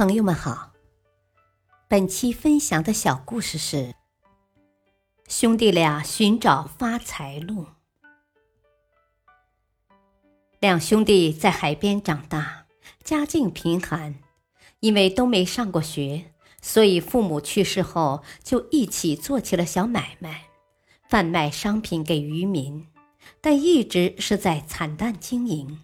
朋友们好，本期分享的小故事是：兄弟俩寻找发财路。两兄弟在海边长大，家境贫寒，因为都没上过学，所以父母去世后就一起做起了小买卖，贩卖商品给渔民，但一直是在惨淡经营。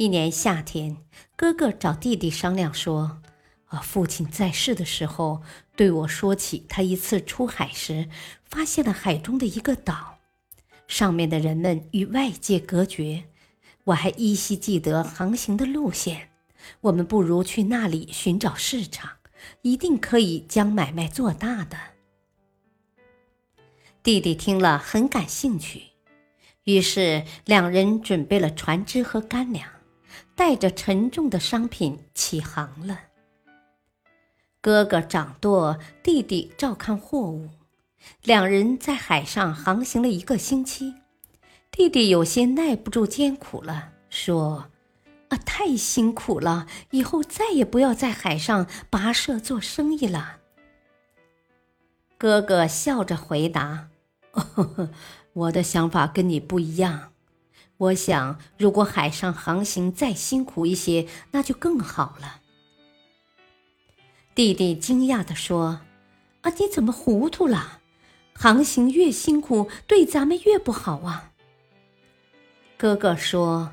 一年夏天，哥哥找弟弟商量说：“啊，父亲在世的时候对我说起，他一次出海时发现了海中的一个岛，上面的人们与外界隔绝。我还依稀记得航行的路线。我们不如去那里寻找市场，一定可以将买卖做大的。”弟弟听了很感兴趣，于是两人准备了船只和干粮。带着沉重的商品起航了。哥哥掌舵，弟弟照看货物，两人在海上航行了一个星期。弟弟有些耐不住艰苦了，说：“啊，太辛苦了，以后再也不要在海上跋涉做生意了。”哥哥笑着回答：“ 我的想法跟你不一样。”我想，如果海上航行再辛苦一些，那就更好了。弟弟惊讶地说：“啊，你怎么糊涂了？航行越辛苦，对咱们越不好啊。”哥哥说：“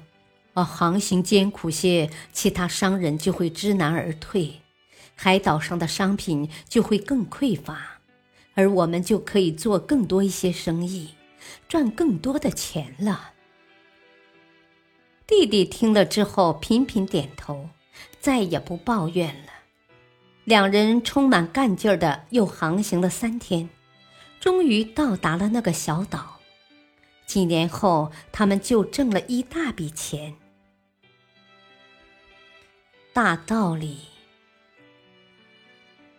啊，航行艰苦些，其他商人就会知难而退，海岛上的商品就会更匮乏，而我们就可以做更多一些生意，赚更多的钱了。”弟弟听了之后频频点头，再也不抱怨了。两人充满干劲儿的又航行了三天，终于到达了那个小岛。几年后，他们就挣了一大笔钱。大道理，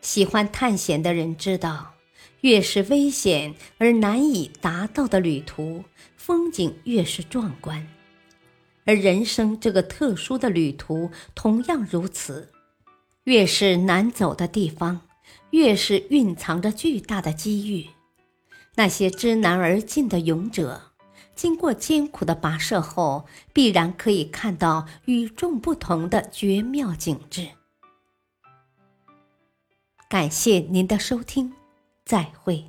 喜欢探险的人知道，越是危险而难以达到的旅途，风景越是壮观。而人生这个特殊的旅途同样如此，越是难走的地方，越是蕴藏着巨大的机遇。那些知难而进的勇者，经过艰苦的跋涉后，必然可以看到与众不同的绝妙景致。感谢您的收听，再会。